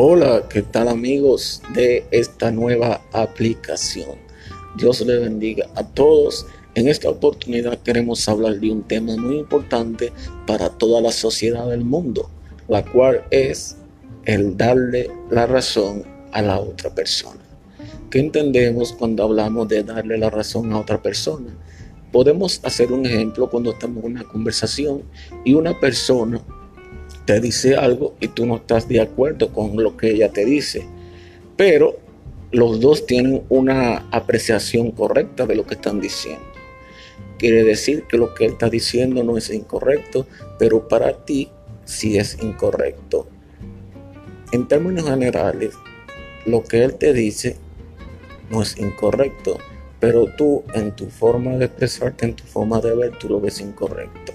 Hola, ¿qué tal amigos de esta nueva aplicación? Dios le bendiga a todos. En esta oportunidad queremos hablar de un tema muy importante para toda la sociedad del mundo, la cual es el darle la razón a la otra persona. ¿Qué entendemos cuando hablamos de darle la razón a otra persona? Podemos hacer un ejemplo cuando estamos en una conversación y una persona te dice algo y tú no estás de acuerdo con lo que ella te dice, pero los dos tienen una apreciación correcta de lo que están diciendo. Quiere decir que lo que él está diciendo no es incorrecto, pero para ti sí es incorrecto. En términos generales, lo que él te dice no es incorrecto, pero tú en tu forma de expresarte, en tu forma de ver, tú lo ves incorrecto.